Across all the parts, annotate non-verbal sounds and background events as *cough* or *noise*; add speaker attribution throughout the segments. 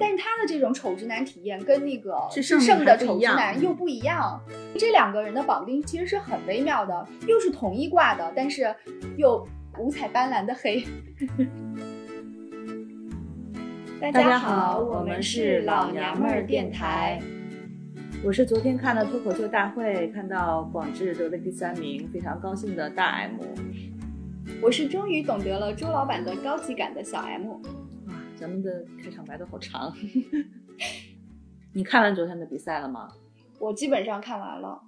Speaker 1: 但是他的这种丑直男体验跟那个
Speaker 2: 是
Speaker 1: 制
Speaker 2: 胜
Speaker 1: 的丑直男又不一样，这两个人的绑定其实是很微妙的，又是同一挂的，但是又五彩斑斓的黑。大
Speaker 2: 大家
Speaker 1: 好，我
Speaker 2: 们
Speaker 1: 是
Speaker 2: 老
Speaker 1: 老娘
Speaker 2: 娘们儿
Speaker 1: 电台。
Speaker 2: 我是昨天看了脱口秀大会，看到广智得了第三名，非常高兴的大 M。
Speaker 1: 我是终于懂得了周老板的高级感的小 M。
Speaker 2: 哇，咱们的开场白都好长。你看完昨天的比赛了吗？
Speaker 1: 我基本上看完了，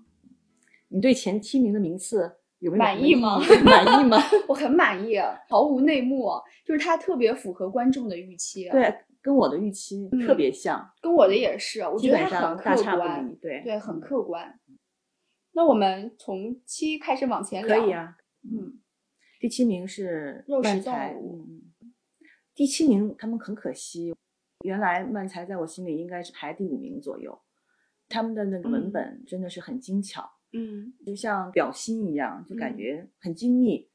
Speaker 2: 你对前七名的名次有没有
Speaker 1: 满意吗
Speaker 2: 满意吗？*laughs*
Speaker 1: 我很满意，毫无内幕，就是它特别符合观众的预期。，
Speaker 2: 对，跟我的预期
Speaker 1: 嗯
Speaker 2: 特别像，
Speaker 1: 跟我的也是，我
Speaker 2: 基
Speaker 1: 觉得它
Speaker 2: 本上
Speaker 1: 很客观。，
Speaker 2: 对，
Speaker 1: 对，很客观。那我们从七开始往前聊。
Speaker 2: 可以。啊。
Speaker 1: 嗯，
Speaker 2: 第七名是
Speaker 1: 肉食，动物
Speaker 2: 嗯，嗯第七名他们很可惜，原来漫才在我心里应该是排第五名左右，他们的那个文
Speaker 1: 嗯。
Speaker 2: 本真的是很精巧，
Speaker 1: 嗯，
Speaker 2: 就像表心一样，就感
Speaker 1: 嗯。
Speaker 2: 觉很精密。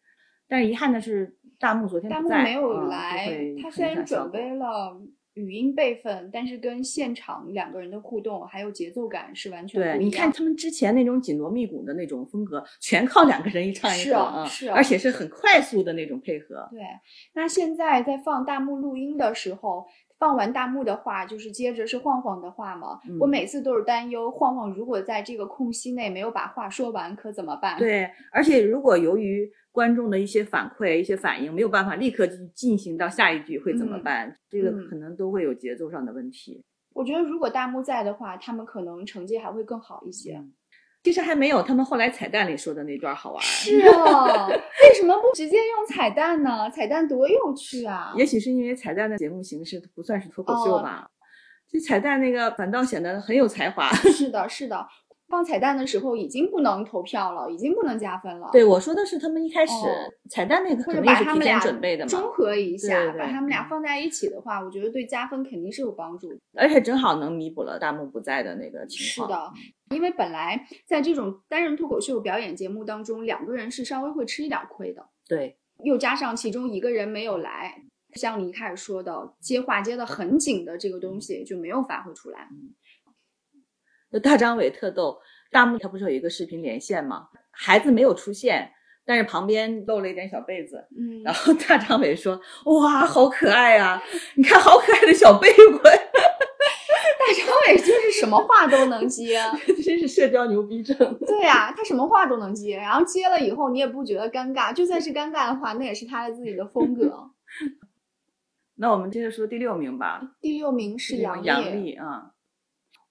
Speaker 2: 但是遗憾的是，大木昨天
Speaker 1: 没有来，
Speaker 2: 会
Speaker 1: 他虽然准备了语音备份，但是跟现场两个人的互动还有节奏感是完全，不一样。
Speaker 2: 你看他们之前那种紧锣密鼓的那种风格，全靠两个人一唱一和
Speaker 1: 是啊
Speaker 2: 而且是很快速的那种配合。
Speaker 1: 对，那现在在放大幕录音的时候，放完大幕的话，就是接着是晃晃的话嘛。
Speaker 2: 嗯
Speaker 1: 我每次都是担忧，晃晃如果在这个空隙内没有把话说完，可怎么办？，
Speaker 2: 对，而且如果由于观众的一些反馈、一些反应没有办法立刻进进行到下一句，会怎么
Speaker 1: 嗯
Speaker 2: 办？这个
Speaker 1: 嗯
Speaker 2: 可能都会有节奏上的问题。
Speaker 1: 我觉得如果大幕在的话，他们可能成绩还会更好一些。
Speaker 2: 嗯其实还没有他们后来彩蛋里说的那段好玩儿。
Speaker 1: 是啊，为什么不直接用彩蛋呢？彩蛋多有趣啊！
Speaker 2: 也许是因为彩蛋的节目形式不算是脱口秀
Speaker 1: 哦
Speaker 2: 吧，这彩蛋那个反倒显得很有才华。
Speaker 1: 是的，是的。放彩蛋的时候已经不能投票了，已经不能加分了。
Speaker 2: 对，我说的是他们一开始、
Speaker 1: 哦
Speaker 2: 彩蛋那个
Speaker 1: 或者
Speaker 2: 肯定是提前
Speaker 1: 把他们俩
Speaker 2: 准备的嘛，
Speaker 1: 中和一下，
Speaker 2: 对对
Speaker 1: 把他们俩
Speaker 2: 嗯
Speaker 1: 放在一起的话，我觉得对加分肯定是有帮助的。
Speaker 2: 而且正好能弥补了大幕不在的那个情况。
Speaker 1: 是的，因为本来在这种单人脱口秀表演节目当中，两个人是稍微会吃一点亏的，
Speaker 2: 对，
Speaker 1: 又加上其中一个人没有来，像你一开始说的接话接的很紧的这个东西就没有发挥出来。
Speaker 2: 就大张伟特逗，大幕他不是有一个视频连线吗？孩子没有出现，但是旁边露了一点小被子，
Speaker 1: 嗯
Speaker 2: 然后大张伟说：“哇，好可爱啊、你看好可爱的小被子，*laughs*
Speaker 1: 大张伟就是什么话都能接，*laughs*
Speaker 2: 真是社交牛逼症。
Speaker 1: 对呀、他什么话都能接，然后接了以后你也不觉得尴尬，就算是尴尬的话，那也是他的自己的风格。*laughs*
Speaker 2: 那我们接着说第六名吧，
Speaker 1: 第六名是杨
Speaker 2: 杨丽啊、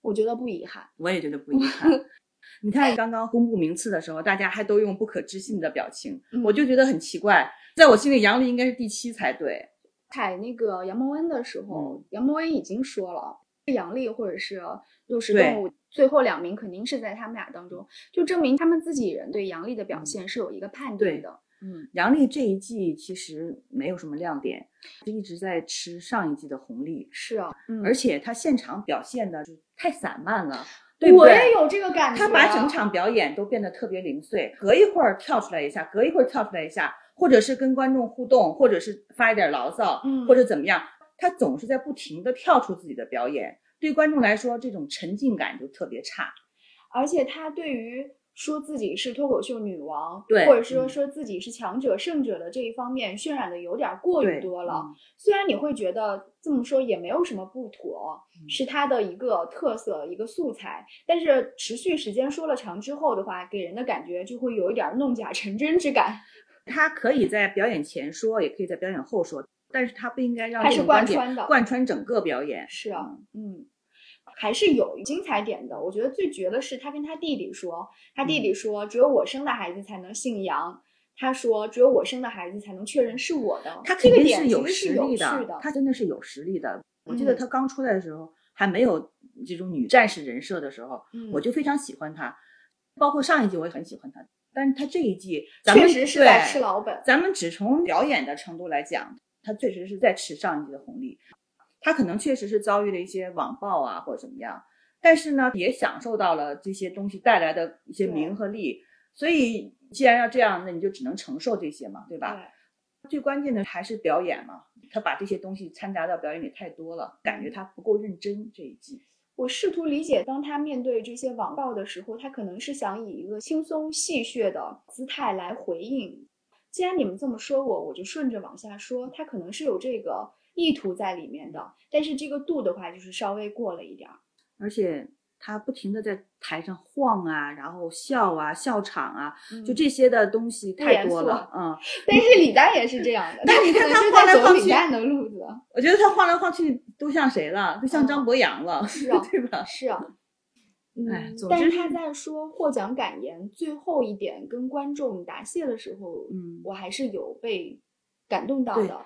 Speaker 1: 我觉得不遗憾。
Speaker 2: 我也觉得不遗憾。*laughs* 你看刚刚公布名次的时候，大家还都用不可置信的表情，
Speaker 1: 嗯
Speaker 2: 我就觉得很奇怪，在我心里杨丽应该是第七才对。
Speaker 1: 采那个杨蒙恩的时候，
Speaker 2: 嗯
Speaker 1: 杨蒙恩已经说了，是杨丽或者是肉食
Speaker 2: 对
Speaker 1: 动物，最后两名肯定是在他们俩当中，就证明他们自己人对杨丽的表现是有一个判
Speaker 2: 对
Speaker 1: 定的。嗯，
Speaker 2: 杨丽这一季其实没有什么亮点，就一直在吃上一季的红利，
Speaker 1: 是啊，嗯
Speaker 2: 而且她现场表现的就太散漫了，对不对？
Speaker 1: 我也有这个感觉。
Speaker 2: 他把整场表演都变得特别零碎，隔一会儿跳出来一下，隔一会儿跳出来一下，或者是跟观众互动，或者是发一点牢骚，
Speaker 1: 嗯
Speaker 2: 或者怎么样，他总是在不停的跳出自己的表演，对观众来说这种沉浸感就特别差。
Speaker 1: 而且他对于说自己是脱口秀女王，
Speaker 2: 对
Speaker 1: 或者说
Speaker 2: 嗯
Speaker 1: 说自己是强者、胜者的这一方面渲染的有点过于多了。
Speaker 2: 嗯
Speaker 1: 虽然你会觉得这么说也没有什么不妥，
Speaker 2: 嗯
Speaker 1: 是他的一个特色、一个素材，但是持续时间说了长之后的话，给人的感觉就会有一点弄假成真之感。*laughs*
Speaker 2: 他可以在表演前说，也可以在表演后说，但是他不应该让
Speaker 1: 它是
Speaker 2: 这种观点
Speaker 1: 贯穿的
Speaker 2: 贯穿整个表演。
Speaker 1: 是啊，嗯，还是有精彩点的。我觉得最绝的是他跟他弟弟说，他弟弟
Speaker 2: 嗯
Speaker 1: 说只有我生的孩子才能姓杨。他说：“只有我生的孩子才能确认是我的。”
Speaker 2: 他
Speaker 1: 这个点
Speaker 2: 肯定是有
Speaker 1: 实
Speaker 2: 力的。他真的是有实力的。我记得
Speaker 1: 嗯
Speaker 2: 他刚出来的时候还没有这种女战士人设的时候，
Speaker 1: 嗯
Speaker 2: 我就非常喜欢他，包括上一季我也很喜欢他。但是他这一季，咱们
Speaker 1: 确实是在吃老本。
Speaker 2: 咱们只从表演的程度来讲，他确实是在吃上一季的红利。他可能确实是遭遇了一些网暴啊或者怎么样，但是呢，也享受到了这些东西带来的一些名和利。所以既然要这样，那你就只能承受这些嘛，对吧？
Speaker 1: 对，
Speaker 2: 最关键的还是表演嘛，他把这些东西掺杂到表演里太多了，感觉他不够认真这一季。
Speaker 1: 我试图理解，当他面对这些网暴的时候，他可能是想以一个轻松戏谑的姿态来回应。既然你们这么说我，我就顺着往下说，他可能是有这个意图在里面的，但是这个度的话，就是稍微过了一点儿。
Speaker 2: 而且他不停的在台上晃啊，然后笑啊，笑场啊，就这些的东西太多了。嗯，
Speaker 1: 但是李诞也是这样的，
Speaker 2: 但你看他
Speaker 1: 晃
Speaker 2: 来晃去，
Speaker 1: 李诞的路子，
Speaker 2: 我觉得他晃来晃去都像谁了？都像张博洋了，
Speaker 1: 是啊，*laughs*
Speaker 2: 对吧？
Speaker 1: 是啊。
Speaker 2: 哎，
Speaker 1: 嗯，但是他在说获奖感言最后一点跟观众答谢的时候，
Speaker 2: 嗯，
Speaker 1: 我还是有被感动到的。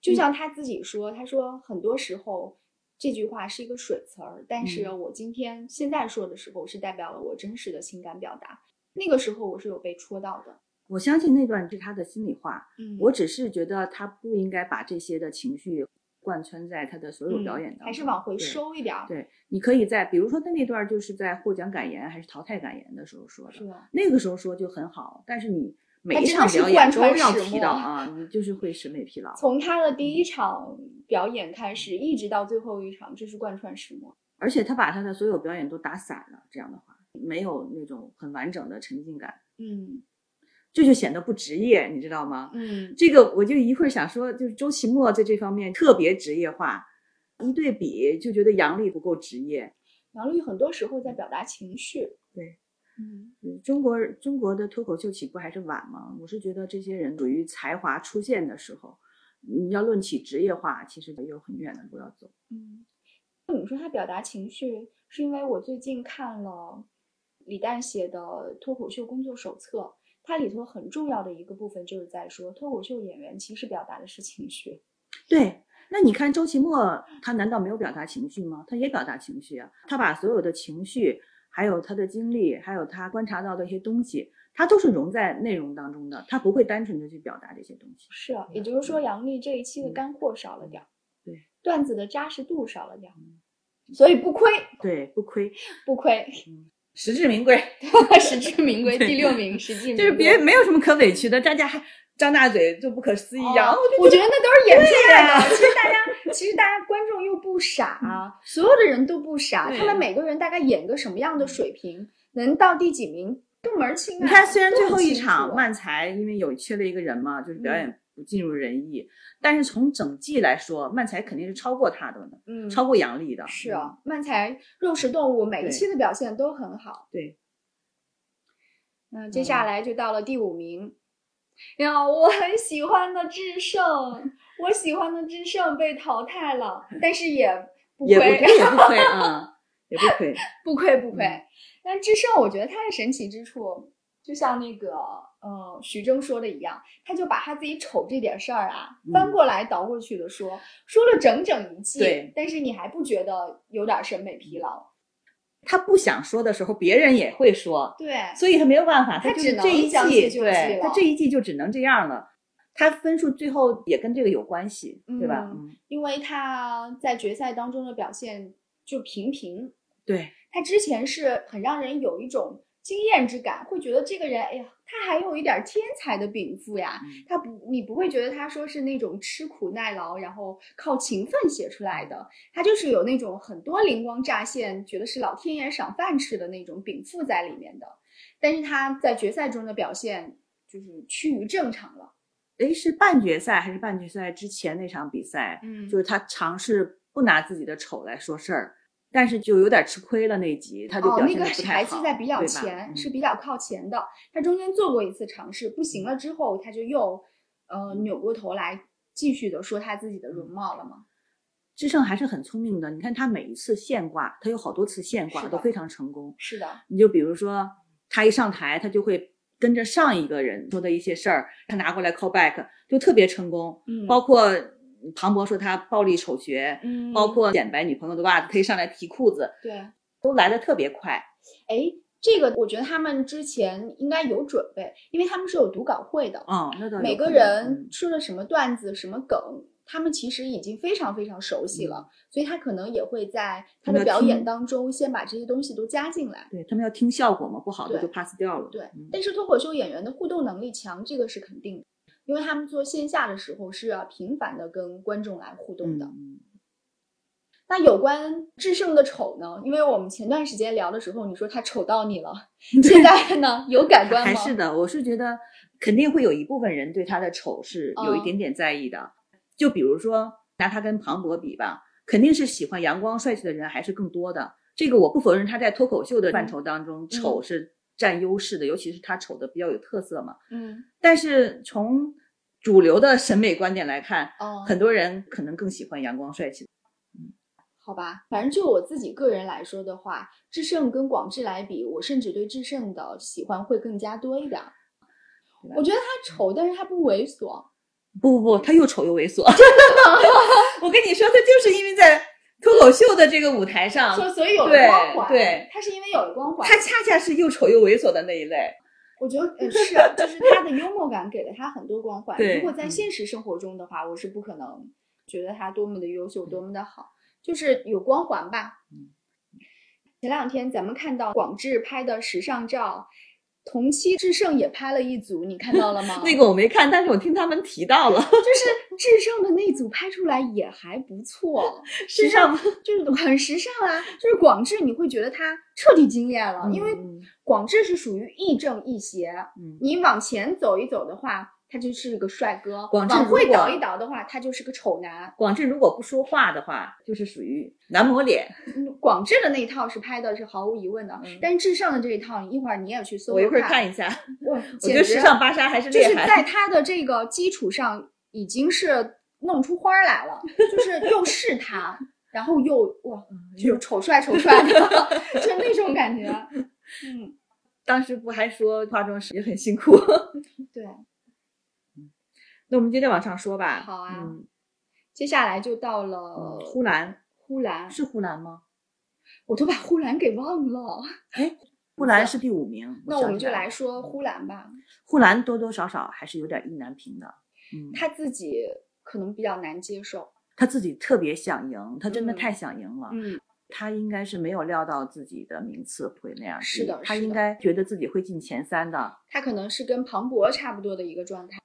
Speaker 1: 就像他自己说，他说很多时候这句话是一个水词儿，但是我今天现在说的时候是代表了我真实的情感表达。那个时候我是有被戳到的。
Speaker 2: 我相信那段是他的心里话。
Speaker 1: 嗯，
Speaker 2: 我只是觉得他不应该把这些的情绪。贯穿在他的所有表演当中，
Speaker 1: 还是往回收一点。
Speaker 2: 对，你可以在，比如说他那段就是在获奖感言还是淘汰感言的时候说的，
Speaker 1: 是
Speaker 2: 那个时候说就很好。但是你每一场表演都要提到啊，你就是会审美疲劳。
Speaker 1: 从他的第一场表演开始，一直到最后一场，这是贯穿始末。
Speaker 2: 而且他把他的所有表演都打散了，这样的话没有那种很完整的沉浸感。
Speaker 1: 嗯。
Speaker 2: 这就显得不职业，你知道吗？
Speaker 1: 嗯，
Speaker 2: 这个我就一会儿想说，就是周奇墨在这方面特别职业化，一对比就觉得杨笠不够职业。
Speaker 1: 杨笠很多时候在表达情绪。
Speaker 2: 对，
Speaker 1: 嗯，
Speaker 2: 中国中国的脱口秀起步还是晚嘛？我是觉得这些人属于才华出现的时候，你要论起职业化，其实有很远的路要走。
Speaker 1: 嗯，你说他表达情绪，是因为我最近看了李诞写的脱口秀工作手册。它里头很重要的一个部分就是在说，脱口秀演员其实表达的是情绪。
Speaker 2: 对，那你看周奇墨，他难道没有表达情绪吗？他也表达情绪啊，他把所有的情绪，还有他的经历，还有他观察到的一些东西，他都是融在内容当中的，他不会单纯的去表达这些东西。
Speaker 1: 是啊，也就是说，杨笠这一期的干货少了点儿，
Speaker 2: 对，
Speaker 1: 段子的扎实度少了点儿，所以不亏。
Speaker 2: 对，不亏，
Speaker 1: 不亏。*laughs*
Speaker 2: 实至名归，
Speaker 1: 实至名归，第六名，实至名归，
Speaker 2: 就是别没有什么可委屈的，大家还张大嘴就不可思议一样。
Speaker 1: 我觉得那都是演出来的。其实大家，其实大家观众又不傻，所有的人都不傻，他们每个人大概演个什么样的水平，能到第几名，都门儿清。
Speaker 2: 你看，虽然最后一场漫才因为有缺了一个人嘛，就是表演。不尽如人意，但是从整季来说，漫才肯定是超过他的，
Speaker 1: 嗯，
Speaker 2: 超过杨笠的。
Speaker 1: 是啊，漫才肉食动物每一期的表现都很好。
Speaker 2: 对，
Speaker 1: 那接下来就到了第五名，呀，我很喜欢的智胜，我喜欢的智胜被淘汰了，但是也不亏，
Speaker 2: 也不亏啊，也不亏，*laughs*
Speaker 1: 不亏不亏。但智胜，我觉得他的神奇之处，就像那个。呃，徐峥说的一样，他就把他自己丑这点事儿啊翻过来倒过去的说，说了整整一季。但是你还不觉得有点审美疲劳？
Speaker 2: 他不想说的时候，别人也会说。
Speaker 1: 对，
Speaker 2: 所以他没有办法，
Speaker 1: 他
Speaker 2: 只能这一季，对，他这一季就只能这样了。他分数最后也跟这个有关系，对吧？
Speaker 1: 嗯，因为他在决赛当中的表现就平平。
Speaker 2: 对，
Speaker 1: 他之前是很让人有一种。惊艳之感，会觉得这个人，哎呀，他还有一点天才的禀赋呀。他不，你不会觉得他说是那种吃苦耐劳，然后靠勤奋写出来的。他就是有那种很多灵光乍现，觉得是老天爷赏饭吃的那种禀赋在里面的。但是他在决赛中的表现就是趋于正常了。
Speaker 2: 哎，是半决赛还是半决赛之前那场比赛？
Speaker 1: 嗯，
Speaker 2: 就是他尝试不拿自己的丑来说事儿。但是就有点吃亏了那集，他就表现
Speaker 1: 的不
Speaker 2: 太
Speaker 1: 好，在比较前，是比较靠前的。他中间做过一次尝试，不行了之后，他就又呃扭过头来继续的说他自己的容貌了嘛。
Speaker 2: 智胜还是很聪明的，你看他每一次现挂，他有好多次现挂都非常成功。
Speaker 1: 是的，
Speaker 2: 你就比如说他一上台，他就会跟着上一个人说的一些事儿，他拿过来 call back 就特别成功。
Speaker 1: 嗯，
Speaker 2: 包括。庞博说他暴力丑学，
Speaker 1: 嗯，
Speaker 2: 包括显摆女朋友的袜子，可以上来提裤子，
Speaker 1: 对，
Speaker 2: 都来的特别快。
Speaker 1: 哎，这个我觉得他们之前应该有准备，因为他们是有读稿会的。
Speaker 2: 嗯，那倒
Speaker 1: 每个人说了什么段子、什么梗，他们其实已经非常非常熟悉了，所以他可能也会在他的表演当中先把这些东西都加进来。
Speaker 2: 对他们要听效果嘛，不好的就 pass 掉了。
Speaker 1: 对，但是脱口秀演员的互动能力强，这个是肯定的。因为他们做线下的时候是要频繁的跟观众来互动的。
Speaker 2: 嗯
Speaker 1: 那有关智胜的丑呢？因为我们前段时间聊的时候，你说他丑到你了，*laughs* 现在呢有改观吗？
Speaker 2: 还是的，我是觉得肯定会有一部分人对他的丑是有一
Speaker 1: 嗯
Speaker 2: 点点在意的。就比如说拿他跟庞博比吧，肯定是喜欢阳光帅气的人还是更多的。这个我不否认他在脱口秀的范畴当中，丑是占优势的，尤其是他丑的比较有特色嘛。
Speaker 1: 嗯
Speaker 2: 但是从主流的审美观点来看，
Speaker 1: 哦，
Speaker 2: 很多人可能更喜欢阳光帅气的。
Speaker 1: 好吧，反正就我自己个人来说的话，智胜跟广智来比，我甚至对智胜的喜欢会更加多一点儿。我觉得他丑，但是他不猥琐。
Speaker 2: 不不不，他又丑又猥琐。*laughs* 我跟你说，他就是因为在脱口秀的这个舞台上，
Speaker 1: 所所以有了光环，
Speaker 2: 对
Speaker 1: 他是因为有了光环，
Speaker 2: 他恰恰是又丑又猥琐的那一类。
Speaker 1: 我觉得呃是啊，就是他的幽默感给了他很多光环。*laughs*
Speaker 2: 对
Speaker 1: 如果在
Speaker 2: 嗯
Speaker 1: 现实生活中的话，我是不可能觉得他多么的优秀，多么的好，就是有光环吧。
Speaker 2: 嗯
Speaker 1: 前两天咱们看到广智拍的时尚照，同期智胜也拍了一组，你看到了吗？*laughs*
Speaker 2: 那个我没看，但是我听他们提到了。
Speaker 1: 就是 *laughs* 智胜的那组拍出来也还不错，
Speaker 2: 时尚
Speaker 1: 就是很时尚啊。就是广智，你会觉得他彻底惊艳了，因为
Speaker 2: 嗯
Speaker 1: 广智是属于亦正亦邪。
Speaker 2: 嗯
Speaker 1: 你往前走一走的话，他就是个帅哥；
Speaker 2: 广智
Speaker 1: 往
Speaker 2: 会
Speaker 1: 倒一倒的话，他就是个丑男。
Speaker 2: 广智如果不说话的话，就是属于男模脸。
Speaker 1: 嗯广智的那一套是拍的是毫无疑问的，
Speaker 2: 嗯
Speaker 1: 但是智胜的这一套，一会儿你也去搜搜
Speaker 2: 我一会儿
Speaker 1: 看，
Speaker 2: 一下，*laughs*
Speaker 1: 哇，
Speaker 2: 我觉得时尚芭莎还是
Speaker 1: 就是。在 *laughs* 他的这个基础上，已经是弄出花儿来了，*laughs* 就是又是他，然后又哇，就丑帅丑帅的，就那种感觉。嗯，
Speaker 2: 当时不还说化妆师也很辛苦。
Speaker 1: 对。
Speaker 2: 那我们接着往上说吧。
Speaker 1: 好啊
Speaker 2: 嗯，
Speaker 1: 接下来就到了
Speaker 2: 呼兰
Speaker 1: 呼兰，
Speaker 2: 是呼兰吗？
Speaker 1: 我都把呼兰给忘了。
Speaker 2: 哎呼兰是第五名。
Speaker 1: 那我们就
Speaker 2: 来
Speaker 1: 说呼兰吧，
Speaker 2: 呼兰多多少少还是有点意难平的。嗯，
Speaker 1: 他自己可能比较难接受。
Speaker 2: 他自己特别想赢，他真的
Speaker 1: 嗯
Speaker 2: 太想赢了。
Speaker 1: 嗯，
Speaker 2: 他应该是没有料到自己的名次会那样
Speaker 1: 是的
Speaker 2: 他应该觉得自己会进前三的。
Speaker 1: 他可能是跟庞博差不多的一个状态。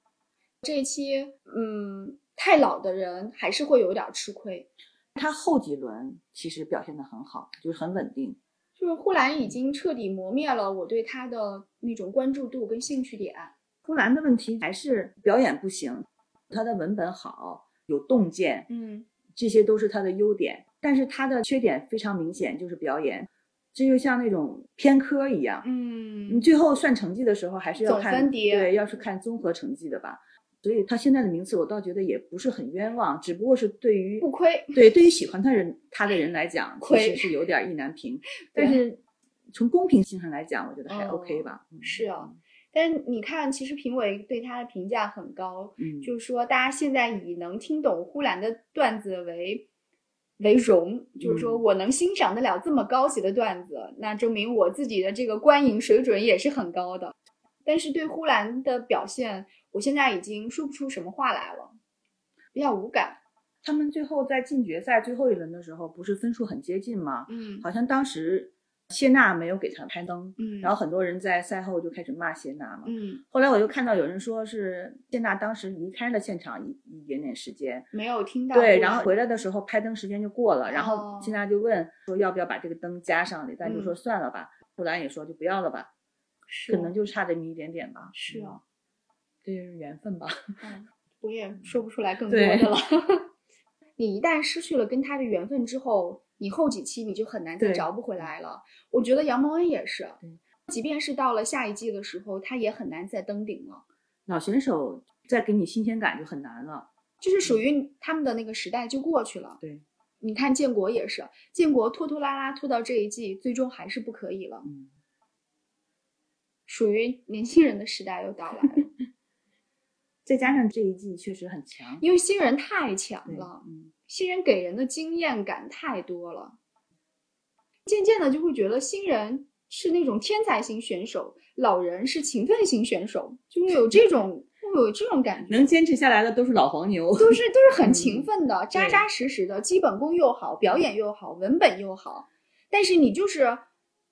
Speaker 1: 这一期，嗯，太老的人还是会有点吃亏。
Speaker 2: 他后几轮其实表现的很好，就是很稳定。
Speaker 1: 就是呼兰已经彻底磨灭了我对他的那种关注度跟兴趣点。
Speaker 2: 呼兰的问题还是表演不行，他的文本好，有洞见，
Speaker 1: 嗯，
Speaker 2: 这些都是他的优点。但是他的缺点非常明显，就是表演，这就像那种偏科一样。嗯你
Speaker 1: 嗯，
Speaker 2: 最后算成绩的时候，还是要
Speaker 1: 总
Speaker 2: 看
Speaker 1: 分叠
Speaker 2: 对，要是看综合成绩的吧。所以他现在的名次，我倒觉得也不是很冤枉，只不过是对于
Speaker 1: 不亏。
Speaker 2: 对对于喜欢他人他的人来讲，其实是有点意难平。但是从公平性上来讲，我觉得还
Speaker 1: 哦
Speaker 2: OK 吧。嗯
Speaker 1: 是啊，但你看，其实评委对他的评价很高，
Speaker 2: 嗯，
Speaker 1: 就是说大家现在以能听懂呼兰的段子为为荣，就是说
Speaker 2: 嗯
Speaker 1: 我能欣赏得了这么高级的段子，那证明我自己的这个观影水准也是很高的。但是对呼兰的表现，我现在已经说不出什么话来了，比较无感。
Speaker 2: 他们最后在进决赛最后一轮的时候，不是分数很接近吗？
Speaker 1: 嗯
Speaker 2: 好像当时谢娜没有给他开灯，
Speaker 1: 嗯，
Speaker 2: 然后很多人在赛后就开始骂谢娜嘛。
Speaker 1: 嗯
Speaker 2: 后来我就看到有人说是谢娜当时离开了现场一一点点时间，
Speaker 1: 没有听到
Speaker 2: 对，然后回来的时候拍灯时间就过了，然后
Speaker 1: 哦
Speaker 2: 谢娜就问说要不要把这个灯加上，李诞就说
Speaker 1: 嗯
Speaker 2: 算了吧，呼兰也说就不要了吧，可能就差这么一点点吧。嗯
Speaker 1: 是啊，
Speaker 2: 这就是缘分吧。
Speaker 1: 嗯，我也说不出来更多的了。*laughs* 你一旦失去了跟他的缘分之后，你后几期你就很难再
Speaker 2: 对
Speaker 1: 找不回来了。我觉得杨蒙恩也是，即便是到了下一季的时候，他也很难再登顶了，
Speaker 2: 老选手再给你新鲜感就很难了。
Speaker 1: 就是属于他们的那个时代就过去了。
Speaker 2: 对，
Speaker 1: 你看建国也是，建国拖拖拉拉拖到这一季，最终还是不可以了，
Speaker 2: 嗯，
Speaker 1: 属于年轻人的时代又到来了，
Speaker 2: 再加上这一季确实很强，
Speaker 1: 因为新人太强了。
Speaker 2: 嗯，
Speaker 1: 新人给人的经验感太多了，渐渐的就会觉得新人是那种天才型选手，老人是勤奋型选手，就会有这种会有这种感觉，
Speaker 2: 能坚持下来的都是老黄牛。
Speaker 1: 都是都是很勤
Speaker 2: 嗯
Speaker 1: 奋的，扎扎实实的，基本功又好，表演又好，文本又好，但是你就是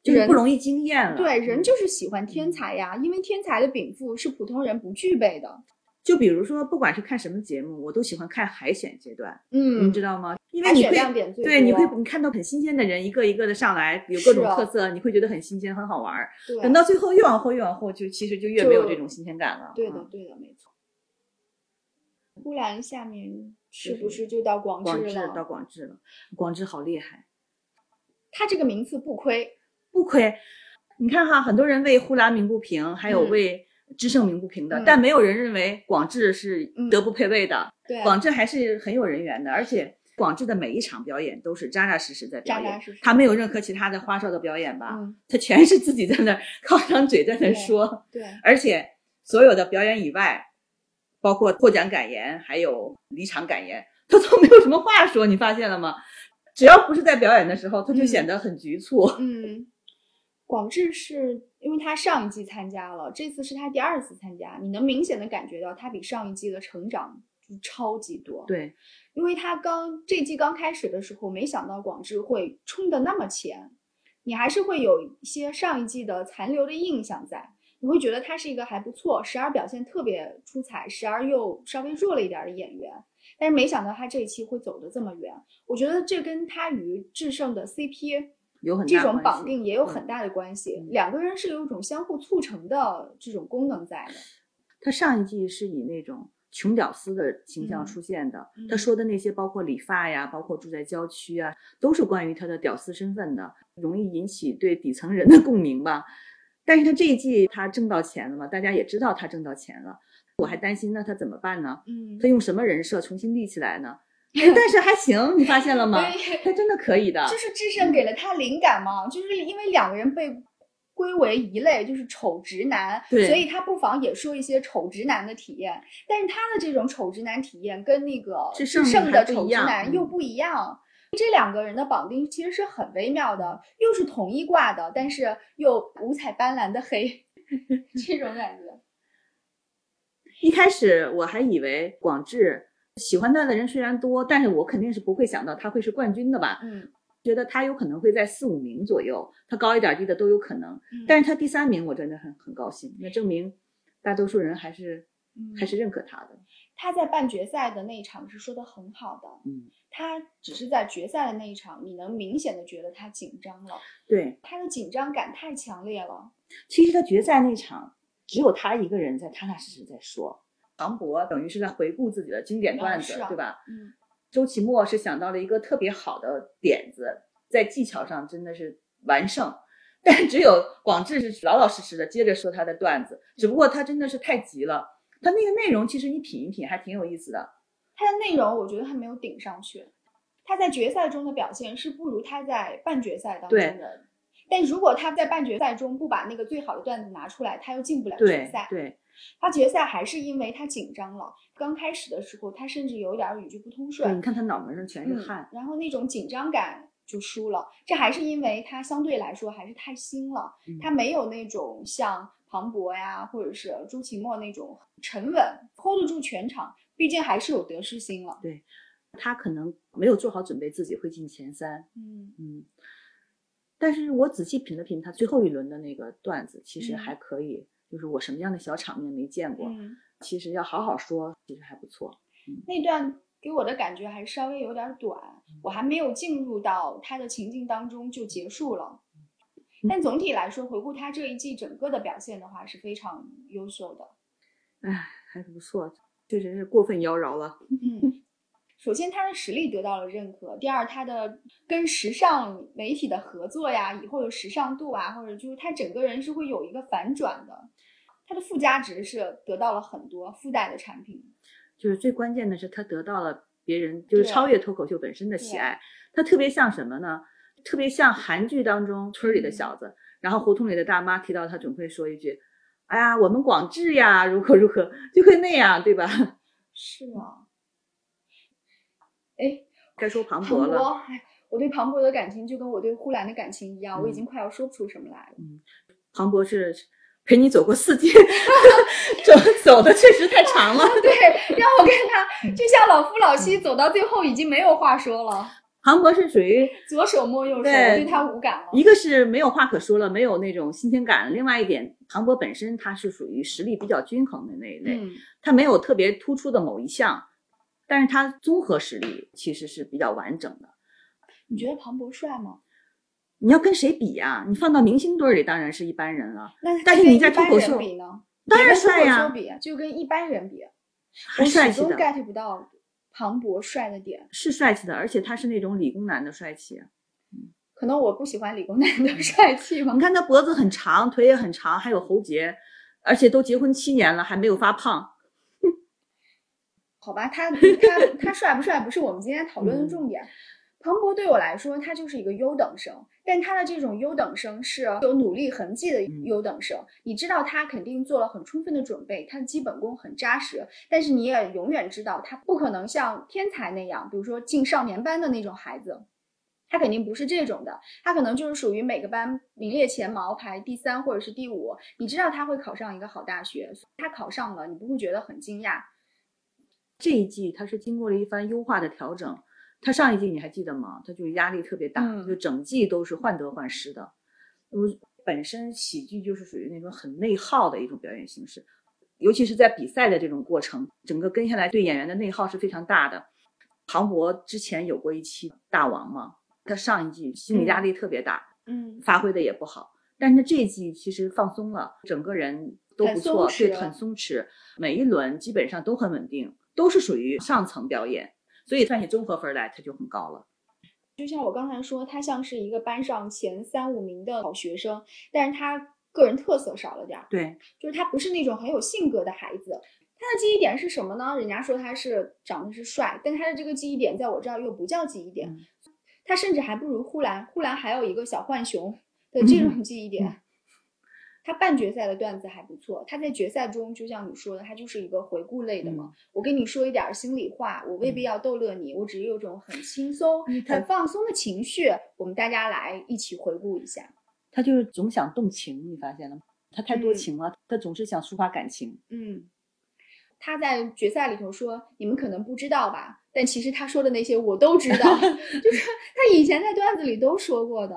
Speaker 2: 就是不容易惊艳了。
Speaker 1: 对，人
Speaker 2: 嗯
Speaker 1: 就是喜欢天才呀，因为天才的禀赋是普通人不具备的。
Speaker 2: 就比如说，不管是看什么节目，我都喜欢看海选阶段，
Speaker 1: 嗯，
Speaker 2: 你知道吗？因为你会
Speaker 1: 亮点最
Speaker 2: 对，你会你看到很新鲜的人，一个一个的上来，有各种特色，你会觉得很新鲜，很好玩等到最后越往后越往后，就其实就越没有这种新鲜感了。
Speaker 1: 对的
Speaker 2: 嗯，
Speaker 1: 对的，没错。呼兰下面是不是就到广
Speaker 2: 广
Speaker 1: 智了？
Speaker 2: 智到广智了，广智好厉害，
Speaker 1: 他这个名次不亏，
Speaker 2: 不亏。你看哈，很多人为呼兰鸣不平，还有
Speaker 1: 嗯
Speaker 2: 为知胜鸣不平的，
Speaker 1: 嗯
Speaker 2: 但没有人认为广智是
Speaker 1: 嗯
Speaker 2: 德不配位的。
Speaker 1: 对，
Speaker 2: 广智还是很有人缘的，而且广智的每一场表演都是扎扎实实在表演，
Speaker 1: 扎扎实实
Speaker 2: 他没有任何其他的花哨的表演吧？
Speaker 1: 嗯，
Speaker 2: 他全是自己在那儿 *laughs* 靠张嘴在那说，
Speaker 1: 对，
Speaker 2: 而且所有的表演以外，包括获奖感言还有离场感言，他都没有什么话说，你发现了吗？只要不是在表演的时候，他就
Speaker 1: 嗯
Speaker 2: 显得很局促。
Speaker 1: 嗯，广智是因为他上一季参加了，这次是他第二次参加，你能明显的感觉到他比上一季的成长就超级多。，
Speaker 2: 对，
Speaker 1: 因为他刚这季刚开始的时候，没想到广智会冲的那么前，你还是会有一些上一季的残留的印象在，你会觉得他是一个还不错，时而表现特别出彩，时而又稍微弱了一点儿的演员。但是没想到他这一期会走得这么远，我觉得这跟他与智胜的 CP
Speaker 2: 有很大
Speaker 1: 这种绑定也有很大的关系。
Speaker 2: 嗯
Speaker 1: 两个人是有一种相互促成的这种功能在的。
Speaker 2: 他上一季是以那种穷屌丝的形象
Speaker 1: 嗯
Speaker 2: 出现的，
Speaker 1: 嗯
Speaker 2: 他说的那些包括理发呀，包括住在郊区啊，都是关于他的屌丝身份的，容易引起对底层人的共鸣吧。但是他这一季他挣到钱了嘛，大家也知道他挣到钱了，我还担心那他怎么办呢？
Speaker 1: 嗯
Speaker 2: 他用什么人设重新立起来呢？哎 *laughs* 但是还行，你发现了吗？
Speaker 1: 对
Speaker 2: 他真的可以的。
Speaker 1: 就是智胜给了他灵感嘛，就是因为两个人被归为一类，就是丑直男，所以他不妨也说一些丑直男的体验。但是他的这种丑直男体验跟那个
Speaker 2: 智
Speaker 1: 智
Speaker 2: 胜
Speaker 1: 胜的丑直男又不一样。这两个人的绑定其实是很微妙的，又是同一挂的，但是又五彩斑斓的黑，*laughs* 这种感觉。*laughs*
Speaker 2: 一开始我还以为广智喜欢他的人虽然多，但是我肯定是不会想到他会是冠军的吧。
Speaker 1: 嗯，
Speaker 2: 觉得他有可能会在四五名左右，他高一点低的都有可能。
Speaker 1: 嗯
Speaker 2: 但是他第三名，我真的很很高兴，那证明大多数人还是
Speaker 1: 嗯
Speaker 2: 还是认可他的。
Speaker 1: 他在半决赛的那一场是说的很好的，
Speaker 2: 嗯，
Speaker 1: 他只是在决赛的那一场，你能明显的觉得他紧张了，
Speaker 2: 对，
Speaker 1: 他的紧张感太强烈了。
Speaker 2: 其实他决赛那场只有他一个人在踏踏实实在说，庞博等于是在回顾自己的经典段子，对吧？
Speaker 1: 嗯，
Speaker 2: 周奇墨是想到了一个特别好的点子，在技巧上真的是完胜。但只有广智是老老实实的接着说他的段子，只不过他真的是太急了。他那个内容其实你品一品还挺有意思的。
Speaker 1: 他的内容我觉得还没有顶上去，他在决赛中的表现是不如他在半决赛当中
Speaker 2: 对
Speaker 1: 的。但如果他在半决赛中不把那个最好的段子拿出来，他又进不了决
Speaker 2: 对
Speaker 1: 赛。
Speaker 2: 对，
Speaker 1: 他决赛还是因为他紧张了，刚开始的时候他甚至有点语句不通顺。
Speaker 2: 你看他脑门上全是
Speaker 1: 嗯
Speaker 2: 汗。
Speaker 1: 然后那种紧张感就输了。这还是因为他相对来说还是太新了，
Speaker 2: 嗯
Speaker 1: 他没有那种像庞博呀或者是朱其墨那种沉稳 hold 得住全场，毕竟还是有得失心了。
Speaker 2: 对他可能没有做好准备，自己会进前三。
Speaker 1: 嗯
Speaker 2: 嗯，但是我仔细品了品他最后一轮的那个段子，其实
Speaker 1: 嗯
Speaker 2: 还可以。就是我什么样的小场面没见过，
Speaker 1: 嗯，
Speaker 2: 其实要好好说，其实还不错。
Speaker 1: 那段给我的感觉还稍微有点短，
Speaker 2: 嗯
Speaker 1: 我还没有进入到他的情境当中就结束了。
Speaker 2: 嗯
Speaker 1: 但总体来说，回顾他这一季整个的表现的话，是非常优秀的。
Speaker 2: 哎，还是不错，确实是过分妖娆了。
Speaker 1: 嗯，首先他的实力得到了认可，第二他的跟时尚媒体的合作呀，以后的时尚度啊，或者就是他整个人是会有一个反转的，他的附加值是得到了很多附带的产品。
Speaker 2: 就是最关键的是，他得到了别人就是超越脱口秀本身的喜爱。他特别像什么呢？特别像韩剧当中村里的
Speaker 1: 嗯
Speaker 2: 小子，然后胡同里的大妈提到他，总会说一句：“哎呀，我们广智呀，如何如何，就会那样，对吧？”
Speaker 1: 是啊，哎，
Speaker 2: 该说庞
Speaker 1: 庞
Speaker 2: 博了。
Speaker 1: 我对庞博的感情就跟我对呼兰的感情一样，我已
Speaker 2: 嗯
Speaker 1: 经快要说不出什么来了。
Speaker 2: 庞博是陪你走过四季，*laughs* 走走的确实太长了。*laughs*
Speaker 1: 对，让我跟他就像老夫老妻，走到最后已经没有话说了。
Speaker 2: 庞博是属于
Speaker 1: 左手摸右手，
Speaker 2: 对
Speaker 1: 对他无感了。
Speaker 2: 一个是没有话可说了，没有那种新鲜感。另外一点，庞博本身他是属于实力比较均衡的那一类，
Speaker 1: 嗯，
Speaker 2: 他没有特别突出的某一项，但是他综合实力其实是比较完整的。
Speaker 1: 你觉得庞博帅吗？
Speaker 2: 你要跟谁比呀、你放到明星堆儿里当然是一般人了，
Speaker 1: 那
Speaker 2: 但是你在脱口秀
Speaker 1: 人比呢？
Speaker 2: 当然帅呀
Speaker 1: 就跟一般人比，
Speaker 2: 还
Speaker 1: 我始终
Speaker 2: 帅气的
Speaker 1: ，get 不到庞博帅的点。
Speaker 2: 是帅气的，而且他是那种理工男的帅气。啊
Speaker 1: 可能我不喜欢理工男的帅气吧
Speaker 2: 你。看他脖子很长，腿也很长，还有喉结，而且都结婚七年了还没有发胖。
Speaker 1: 好吧，他他他 *laughs* 帅不帅不是我们今天讨论的重点。彭博对我来说，他就是一个优等生，但他的这种优等生是有努力痕迹的优等生。你知道他肯定做了很充分的准备，他的基本功很扎实，但是你也永远知道他不可能像天才那样，比如说进少年班的那种孩子。他肯定不是这种的，他可能就是属于每个班名列前茅，排第三或者是第五。你知道他会考上一个好大学，他考上了，你不会觉得很惊讶。
Speaker 2: 这一季他是经过了一番优化的调整，他上一季你还记得吗？他就是压力特别大，
Speaker 1: 嗯
Speaker 2: 就整季都是患得患失的。嗯，本身喜剧就是属于那种很内耗的一种表演形式，尤其是在比赛的这种过程，整个跟下来对演员的内耗是非常大的。庞博之前有过一期大王嘛，他上一季心理压力特别大，
Speaker 1: 嗯，
Speaker 2: 发挥的也不好，但是他这一季其实放松了，整个人都不错，对，很松弛，每一轮基本上都很稳定，都是属于上层表演，所以算起综合分来，他就很高了。
Speaker 1: 就像我刚才说，他像是一个班上前三五名的好学生，但是他个人特色少了点儿，
Speaker 2: 对，
Speaker 1: 就是他不是那种很有性格的孩子。他的记忆点是什么呢？人家说他是长得是帅，但他的这个记忆点在我这儿又不叫记忆点，
Speaker 2: 嗯
Speaker 1: 他甚至还不如呼兰。呼兰还有一个小浣熊的 *laughs* 这种记忆点。
Speaker 2: 嗯
Speaker 1: 他半决赛的段子还不错，他在决赛中就像你说的，他就是一个回顾类的嘛。我跟你说一点儿心里话，我未必要逗乐你，我只是有种很轻松、
Speaker 2: 嗯
Speaker 1: 很放松的情绪，我们大家来一起回顾一下。
Speaker 2: 他就是总想动情，你发现了吗？他太多
Speaker 1: 嗯
Speaker 2: 情了，他总是想抒发感情。
Speaker 1: 嗯，他在决赛里头说：“你们可能不知道吧，但其实他说的那些我都知道，*laughs* 就是他以前在段子里都说过的，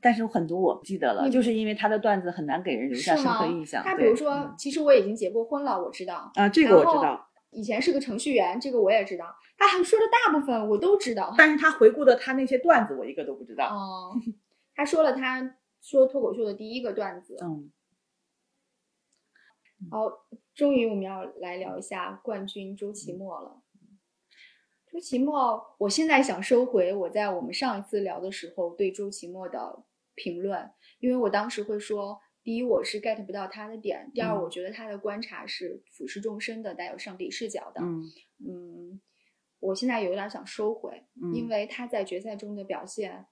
Speaker 2: 但是有很多我不记得了，
Speaker 1: 你
Speaker 2: 就是因为他的段子很难给人留下深刻印象。
Speaker 1: 他比如说，其实我已经结过婚了，我知道
Speaker 2: 啊，这
Speaker 1: 这
Speaker 2: 个我知道，，
Speaker 1: 以前是个程序员，这个我也知道。他还说的大部分我都知道。
Speaker 2: 但是他回顾的他那些段子，我一个都不知道。
Speaker 1: 哦，他说了他说脱口秀的第一个段子。
Speaker 2: 嗯，
Speaker 1: 好，终于我们要来聊一下冠军周奇墨了。周奇墨，我现在想收回我在我们上一次聊的时候对周奇墨的评论，因为我当时会说，第一我是 get 不到他的点，第二
Speaker 2: 嗯
Speaker 1: 我觉得他的观察是俯视众生的，带有上帝视角的。
Speaker 2: 嗯
Speaker 1: 嗯，我现在有点想收回，
Speaker 2: 嗯
Speaker 1: 因为他在决赛中的表现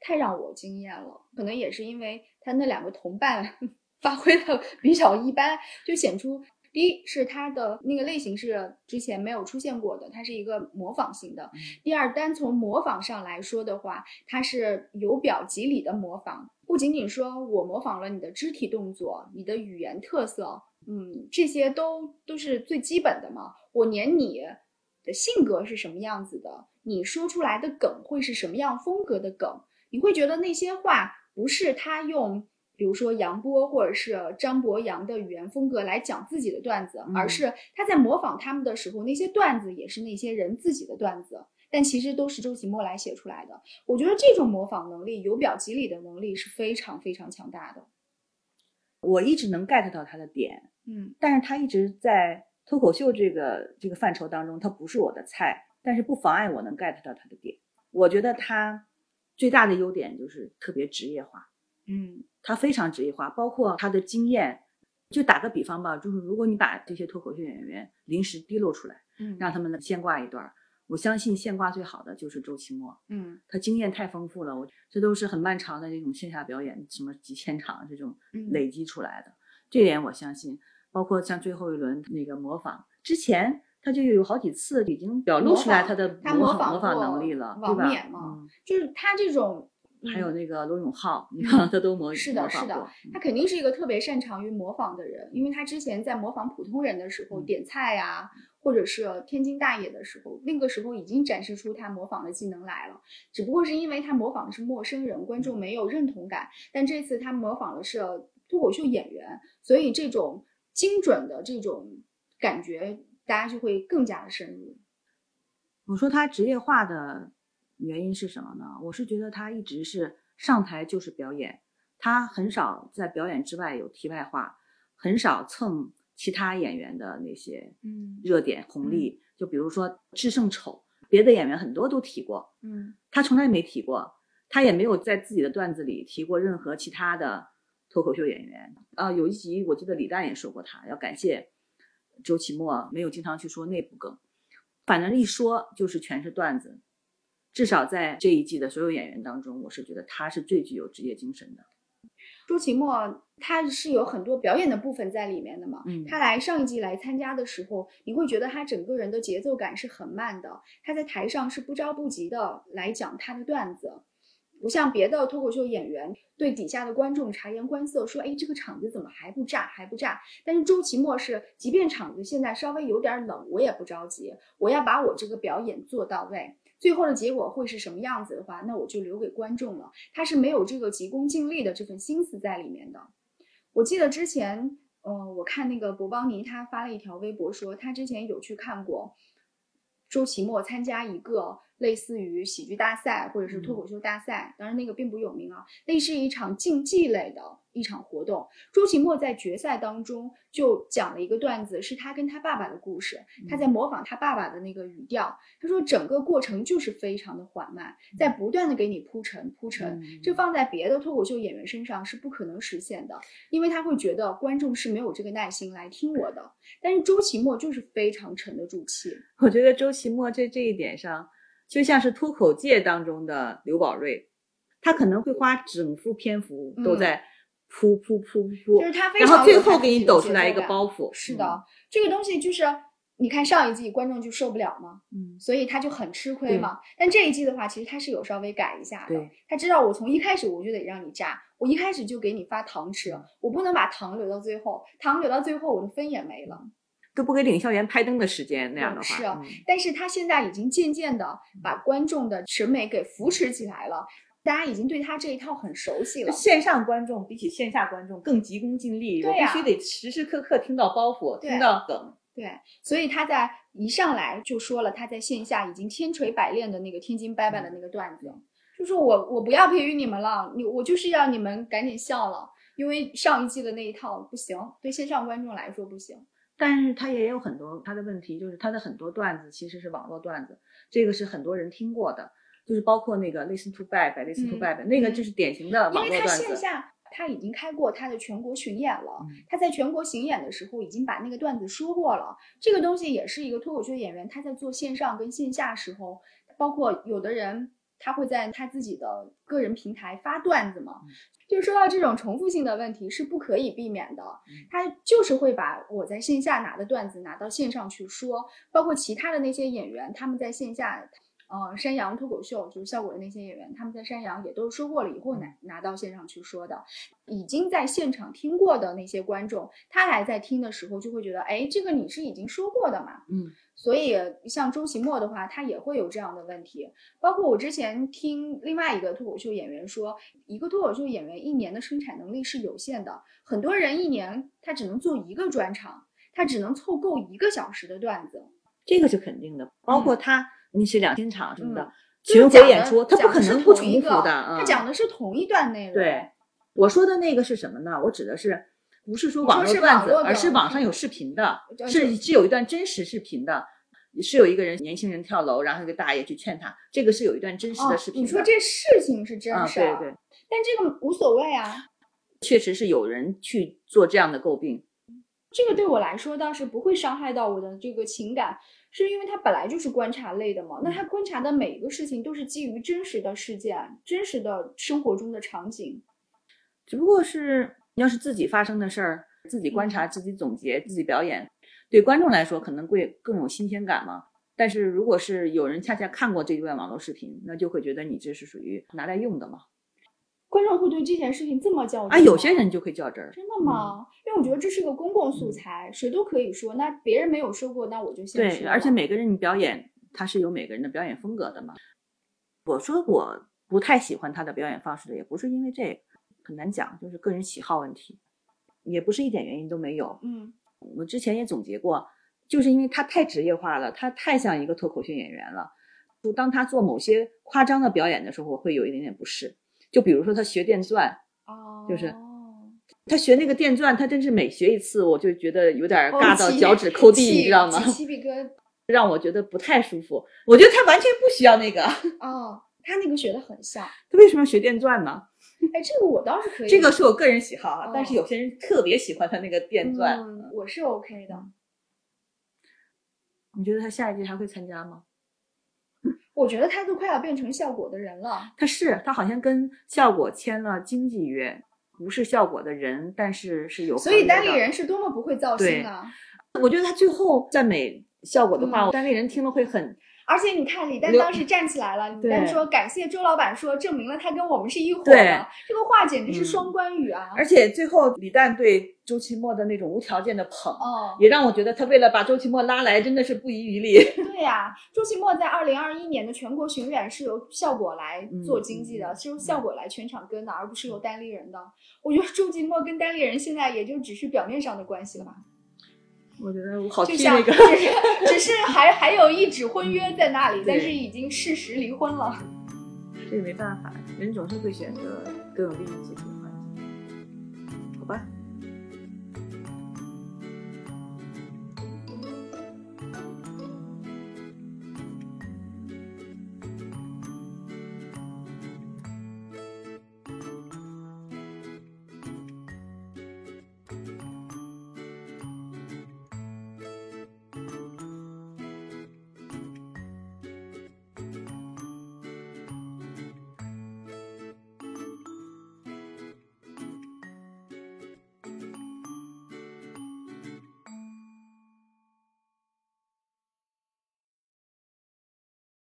Speaker 1: 太让我惊艳了。可能也是因为他那两个同伴 *laughs* 发挥的比较一般，就显出第一是它的那个类型是之前没有出现过的，它是一个模仿型的。第二，单从模仿上来说的话，它是由表及里的模仿，不仅仅说我模仿了你的肢体动作、你的语言特色，嗯，这些都都是最基本的嘛。我连你的性格是什么样子的，你说出来的梗会是什么样风格的梗，你会觉得那些话不是他用。比如说杨波或者是张博洋的语言风格来讲自己的段子，
Speaker 2: 嗯
Speaker 1: 而是他在模仿他们的时候，那些段子也是那些人自己的段子，但其实都是周奇墨来写出来的。我觉得这种模仿能力、由表及里的能力是非常非常强大的。
Speaker 2: 我一直能 get 到他的点，
Speaker 1: 嗯
Speaker 2: 但是他一直在脱口秀这个这个范畴当中，他不是我的菜，但是不妨碍我能 get 到他的点。我觉得他最大的优点就是特别职业化，
Speaker 1: 嗯
Speaker 2: 他非常职业化，包括他的经验。就打个比方吧，就是如果你把这些脱口秀演员临时滴露出来，
Speaker 1: 嗯
Speaker 2: 让他们现挂一段儿，我相信现挂最好的就是周奇墨，
Speaker 1: 嗯
Speaker 2: 他经验太丰富了，我这都是很漫长的这种线下表演，什么几千场这种
Speaker 1: 嗯
Speaker 2: 累积出来的，这点我相信。包括像最后一轮那个模仿，之前他就有好几次已经表露出来他的
Speaker 1: 他
Speaker 2: 模
Speaker 1: 模仿
Speaker 2: 模仿能力了，对
Speaker 1: 王
Speaker 2: 吧？
Speaker 1: 冕嘛
Speaker 2: 嗯
Speaker 1: 就是他这种
Speaker 2: 还有那个罗永浩，你看他都模
Speaker 1: 是的，是的，他肯定是一个特别擅长于模仿的人，因为他之前在模仿普通人的时候点菜呀，或者是天津大爷的时候，那个时候已经展示出他模仿的技能来了。只不过是因为他模仿的是陌生人，观众没有认同感。但这次他模仿的是脱口秀演员，所以这种精准的这种感觉，大家就会更加的深入。
Speaker 2: 我说他职业化的原因是什么呢？我是觉得他一直是上台就是表演，他很少在表演之外有题外话，很少蹭其他演员的那些
Speaker 1: 嗯
Speaker 2: 热点红利。就比如说智胜丑，别的演员很多都提过，
Speaker 1: 嗯，
Speaker 2: 他从来没提过，他也没有在自己的段子里提过任何其他的脱口秀演员。啊，有一集我记得李诞也说过，他要感谢周奇墨，没有经常去说内部梗。反正一说就是全是段子，至少在这一季的所有演员当中，我是觉得他是最具有职业精神的。
Speaker 1: 周奇墨他是有很多表演的部分在里面的嘛，
Speaker 2: 嗯
Speaker 1: 他来上一季来参加的时候，你会觉得他整个人的节奏感是很慢的，他在台上是不着不急的来讲他的段子，不像别的脱口秀演员对底下的观众察言观色，说哎这个场子怎么还不炸还不炸？但是周奇墨是，即便场子现在稍微有点冷，我也不着急，我要把我这个表演做到位。最后的结果会是什么样子的话，那我就留给观众了。他是没有这个急功近利的这份心思在里面的。我记得之前，呃，我看那个博邦尼他发了一条微博说，他之前有去看过周奇墨参加一个类似于喜剧大赛或者是脱口秀大赛，当然那个并不有名啊，那是一场竞技类的一场活动。周奇墨在决赛当中就讲了一个段子，是他跟他爸爸的故事，他在模仿他爸爸的那个语调。他说整个过程就是非常的缓慢，在不断的给你铺陈铺陈。
Speaker 2: 嗯
Speaker 1: 这放在别的脱口秀演员身上是不可能实现的，因为他会觉得观众是没有这个耐心来听我的。但是周奇墨就是非常沉得住气，
Speaker 2: 我觉得周奇墨在这一点上，就像是脱口界当中的刘宝瑞，他可能会花整幅篇幅都在铺铺铺铺
Speaker 1: 就是他非常然
Speaker 2: 后最后给你抖出来一个包袱。
Speaker 1: 是的，这个东西就是你看上一季观众就受不了嘛，
Speaker 2: 嗯，
Speaker 1: 所以他就很吃亏嘛。但这一季的话，其实他是有稍微改一下的，他知道我从一开始我就得让你炸，我一开始就给你发糖吃，我不能把糖留到最后，糖留到最后我的分也没了。
Speaker 2: 都不给领校园拍灯的时间，那样的话，
Speaker 1: 是啊
Speaker 2: 嗯
Speaker 1: 但是他现在已经渐渐的把观众的审美给扶持起来了，大家已经对他这一套很熟悉了。
Speaker 2: 线上观众比起线下观众更急功近利，我必须得时时刻刻听到包袱，听到梗。
Speaker 1: 对，所以他在一上来就说了他在线下已经千锤百炼的那个天津伯伯的那个段子，就说我我不要培育你们了，你我就是要你们赶紧笑了，因为上一季的那一套不行，对线上观众来说不行。
Speaker 2: 但是他也有很多他的问题，就是他的很多段子其实是网络段子，这个是很多人听过的，就是包括那个 Listen to Bab，Listen to
Speaker 1: 嗯
Speaker 2: Bab，、那个就是典型的网络段子。
Speaker 1: 因为他线下他已经开过他的全国巡演了，
Speaker 2: 嗯
Speaker 1: 他在全国巡演的时候已经把那个段子说过了。这个东西也是一个脱口秀演员他在做线上跟线下时候，包括有的人他会在他自己的个人平台发段子嘛。
Speaker 2: 嗯。
Speaker 1: 就是说到这种重复性的问题是不可以避免的，
Speaker 2: 嗯。
Speaker 1: 他就是会把我在线下拿的段子拿到线上去说，包括其他的那些演员，他们在线下，呃，山羊脱口秀就是效果的那些演员，他们在山羊也都说过了以后拿拿到线上去说的，已经在现场听过的那些观众，他还在听的时候就会觉得，哎，这个你是已经说过的嘛，
Speaker 2: 嗯，
Speaker 1: 所以像周奇墨的话，他也会有这样的问题。包括我之前听另外一个脱口秀演员说，一个脱口秀演员一年的生产能力是有限的，很多人一年他只能做一个专场，他只能凑够一个小时的段子。
Speaker 2: 这个是肯定的，包括他那些两千场什么的
Speaker 1: 嗯，
Speaker 2: 巡回演出，他不可能不重复的。嗯、
Speaker 1: 他讲的是同一段内容。
Speaker 2: 对，我说的那个是什么呢？我指的是不是说网络段子，而是网上有视频的，
Speaker 1: 是
Speaker 2: 是有一段真实视频的。是有一个人年轻人跳楼，然后一个大爷去劝他，这个是有一段真实
Speaker 1: 哦
Speaker 2: 的视频的。
Speaker 1: 你说这事情是真
Speaker 2: 啊，
Speaker 1: 事儿，
Speaker 2: 对对，
Speaker 1: 但这个无所谓啊。
Speaker 2: 确实是有人去做这样的诟病。
Speaker 1: 这个对我来说倒是不会伤害到我的这个情感，是因为他本来就是观察类的嘛。那他观察的每一个事情都是基于真实的事件、真实的生活中的场景。
Speaker 2: 只不过是要是自己发生的事儿，自己观察、自己总结、自己表演，对观众来说可能会更有新鲜感嘛。但是如果是有人恰恰看过这一段网络视频，那就会觉得你这是属于拿来用的嘛。
Speaker 1: 观众会对这件事情这么较真
Speaker 2: 啊，有些人就会较真儿。
Speaker 1: 真的吗？因为我觉得这是个公共素材，谁都可以说。那别人没有说过，那我就先
Speaker 2: 对，而且每个人你表演他是有每个人的表演风格的嘛。我说我不太喜欢他的表演方式的，也不是因为这个，很难讲，就是个人喜好问题，也不是一点原因都没有。
Speaker 1: 嗯
Speaker 2: 我之前也总结过，就是因为他太职业化了，他太像一个脱口秀演员了。就当他做某些夸张的表演的时候，我会有一点点不适。就比如说他学电钻，
Speaker 1: 哦，
Speaker 2: 就是他学那个电钻，他真是每学一次，我就觉得有点
Speaker 1: 哦
Speaker 2: 尬到脚趾抠地，
Speaker 1: 起
Speaker 2: 你知道吗？
Speaker 1: 起鸡皮疙 *laughs*
Speaker 2: 让我觉得不太舒服。我觉得他完全不需要那个，
Speaker 1: 哦，他那个学的很像。
Speaker 2: 他为什么要学电钻呢？*laughs*
Speaker 1: 哎，这个我倒是可以。
Speaker 2: 这个是我个人喜好啊，
Speaker 1: 哦
Speaker 2: 但是有些人特别喜欢他那个电钻。
Speaker 1: 嗯，我是 OK 的。
Speaker 2: 你觉得他下一季还会参加吗？*laughs*
Speaker 1: 我觉得他都快要变成效果的人了。
Speaker 2: 他是他好像跟效果签了经纪约，不是效果的人，但是是有
Speaker 1: 所以单立人是多么不会造
Speaker 2: 对
Speaker 1: 星啊！
Speaker 2: 我觉得他最后赞美效果的话，
Speaker 1: 嗯
Speaker 2: 单立人听了会很
Speaker 1: 而且你看，李诞当时站起来了，李诞说感谢周老板说，证明了他跟我们是一伙的。这个话简直是
Speaker 2: 嗯
Speaker 1: 双关语啊！
Speaker 2: 而且最后李诞对周奇墨的那种无条件的捧，
Speaker 1: 哦，
Speaker 2: 也让我觉得他为了把周奇墨拉来，真的是不遗余力。
Speaker 1: 对呀、周奇墨在二零二一年的全国巡演是由效果来
Speaker 2: 嗯
Speaker 1: 做经济的，是由效果来全场跟的，而不是由单立人的。我觉得周奇墨跟单立人现在也就只是表面上的关系了吧，
Speaker 2: 我觉得我好
Speaker 1: 就像
Speaker 2: 替那个，
Speaker 1: 只是只是还还有一纸婚约在那里，但是已经事实离婚了。*laughs*
Speaker 2: 这也没办法，人总是会选择更有利益自己的。